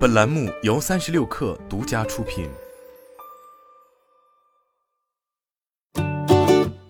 本栏目由三十六氪独家出品。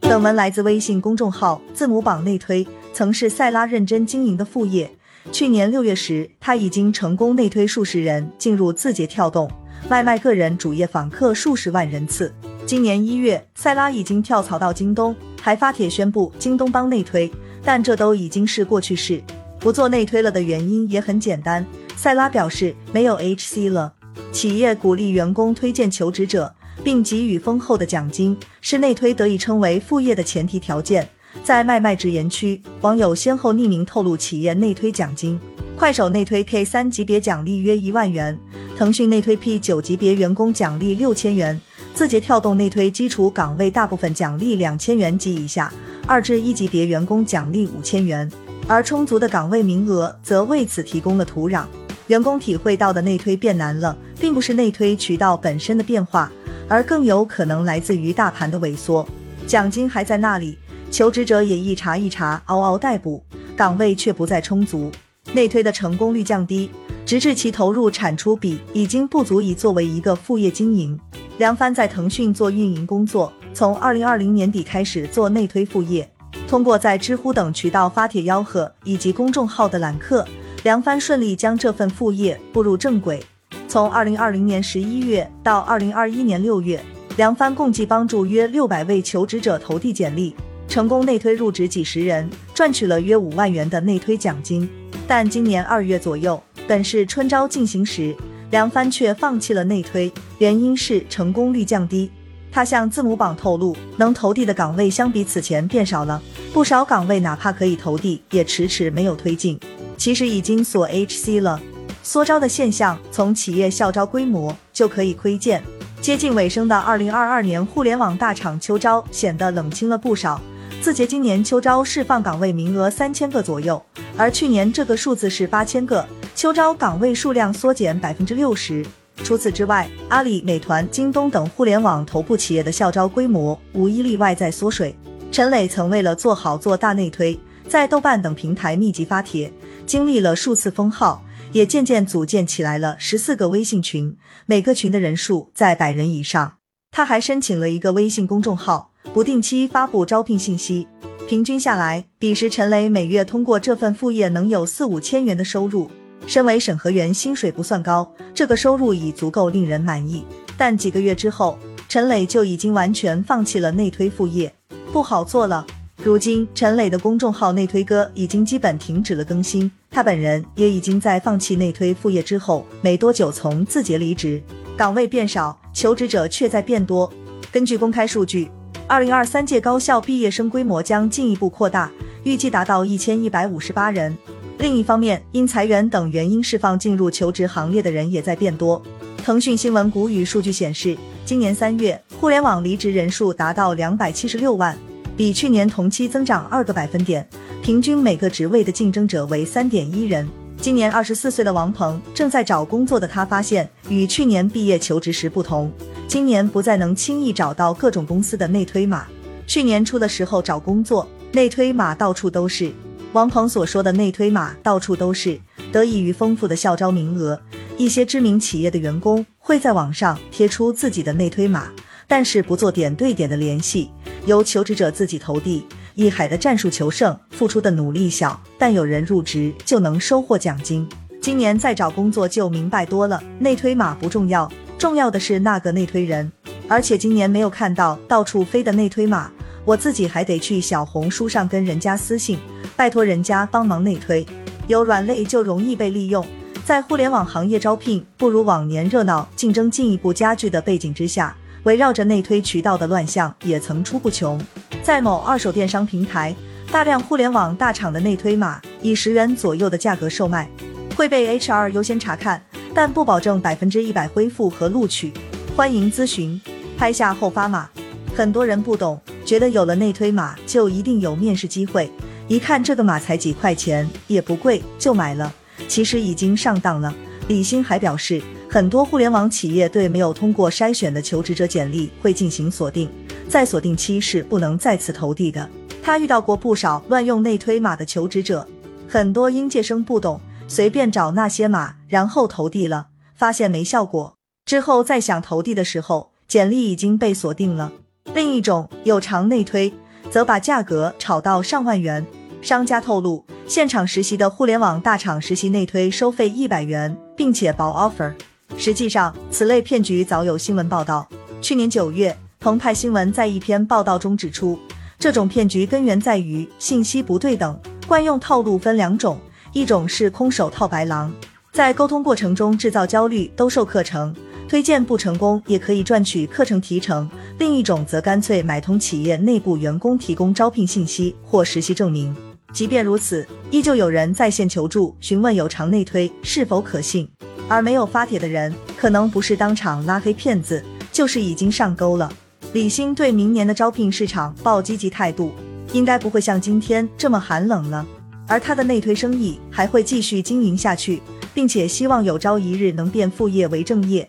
本文来自微信公众号“字母榜内推”，曾是塞拉认真经营的副业。去年六月时，他已经成功内推数十人进入字节跳动，外卖个人主页访客数十万人次。今年一月，塞拉已经跳槽到京东，还发帖宣布京东帮内推，但这都已经是过去式。不做内推了的原因也很简单，塞拉表示没有 HC 了。企业鼓励员工推荐求职者，并给予丰厚的奖金，是内推得以称为副业的前提条件。在卖卖直言区，网友先后匿名透露企业内推奖金：快手内推 K 三级别奖励约一万元，腾讯内推 P 九级别员工奖励六千元。字节跳动内推基础岗位大部分奖励两千元及以下，二至一级别员工奖励五千元，而充足的岗位名额则为此提供了土壤。员工体会到的内推变难了，并不是内推渠道本身的变化，而更有可能来自于大盘的萎缩。奖金还在那里，求职者也一茬一茬嗷嗷待哺，岗位却不再充足，内推的成功率降低，直至其投入产出比已经不足以作为一个副业经营。梁帆在腾讯做运营工作，从二零二零年底开始做内推副业。通过在知乎等渠道发帖吆喝，以及公众号的揽客，梁帆顺利将这份副业步入正轨。从二零二零年十一月到二零二一年六月，梁帆共计帮助约六百位求职者投递简历，成功内推入职几十人，赚取了约五万元的内推奖金。但今年二月左右，本是春招进行时。梁帆却放弃了内推，原因是成功率降低。他向字母榜透露，能投递的岗位相比此前变少了，不少岗位哪怕可以投递，也迟迟没有推进。其实已经锁 HC 了，缩招的现象从企业校招规模就可以窥见。接近尾声的二零二二年，互联网大厂秋招显得冷清了不少。字节今年秋招释放岗位名额三千个左右，而去年这个数字是八千个。秋招岗位数量缩减百分之六十。除此之外，阿里、美团、京东等互联网头部企业的校招规模无一例外在缩水。陈磊曾为了做好做大内推，在豆瓣等平台密集发帖，经历了数次封号，也渐渐组建起来了十四个微信群，每个群的人数在百人以上。他还申请了一个微信公众号，不定期发布招聘信息。平均下来，彼时陈磊每月通过这份副业能有四五千元的收入。身为审核员，薪水不算高，这个收入已足够令人满意。但几个月之后，陈磊就已经完全放弃了内推副业，不好做了。如今，陈磊的公众号“内推哥”已经基本停止了更新，他本人也已经在放弃内推副业之后没多久从字节离职。岗位变少，求职者却在变多。根据公开数据，二零二三届高校毕业生规模将进一步扩大，预计达到一千一百五十八人。另一方面，因裁员等原因释放进入求职行列的人也在变多。腾讯新闻谷雨数据显示，今年三月互联网离职人数达到两百七十六万，比去年同期增长二个百分点，平均每个职位的竞争者为三点一人。今年二十四岁的王鹏正在找工作的他发现，与去年毕业求职时不同，今年不再能轻易找到各种公司的内推码。去年初的时候找工作，内推码到处都是。王鹏所说的内推码到处都是，得益于丰富的校招名额，一些知名企业的员工会在网上贴出自己的内推码，但是不做点对点的联系，由求职者自己投递。一海的战术求胜，付出的努力小，但有人入职就能收获奖金。今年再找工作就明白多了，内推码不重要，重要的是那个内推人。而且今年没有看到到处飞的内推码。我自己还得去小红书上跟人家私信，拜托人家帮忙内推，有软肋就容易被利用。在互联网行业招聘不如往年热闹，竞争进一步加剧的背景之下，围绕着内推渠道的乱象也层出不穷。在某二手电商平台，大量互联网大厂的内推码以十元左右的价格售卖，会被 HR 优先查看，但不保证百分之一百恢复和录取。欢迎咨询，拍下后发码。很多人不懂。觉得有了内推码就一定有面试机会，一看这个码才几块钱，也不贵，就买了。其实已经上当了。李欣还表示，很多互联网企业对没有通过筛选的求职者简历会进行锁定，在锁定期是不能再次投递的。他遇到过不少乱用内推码的求职者，很多应届生不懂，随便找那些码，然后投递了，发现没效果，之后再想投递的时候，简历已经被锁定了。另一种有偿内推，则把价格炒到上万元。商家透露，现场实习的互联网大厂实习内推收费一百元，并且包 offer。实际上，此类骗局早有新闻报道。去年九月，澎湃新闻在一篇报道中指出，这种骗局根源在于信息不对等。惯用套路分两种，一种是空手套白狼，在沟通过程中制造焦虑，兜售课程，推荐不成功也可以赚取课程提成；另一种则干脆买通企业内部员工，提供招聘信息或实习证明。即便如此，依旧有人在线求助，询问有偿内推是否可信。而没有发帖的人，可能不是当场拉黑骗子，就是已经上钩了。李欣对明年的招聘市场抱积极态度，应该不会像今天这么寒冷了。而他的内推生意还会继续经营下去，并且希望有朝一日能变副业为正业。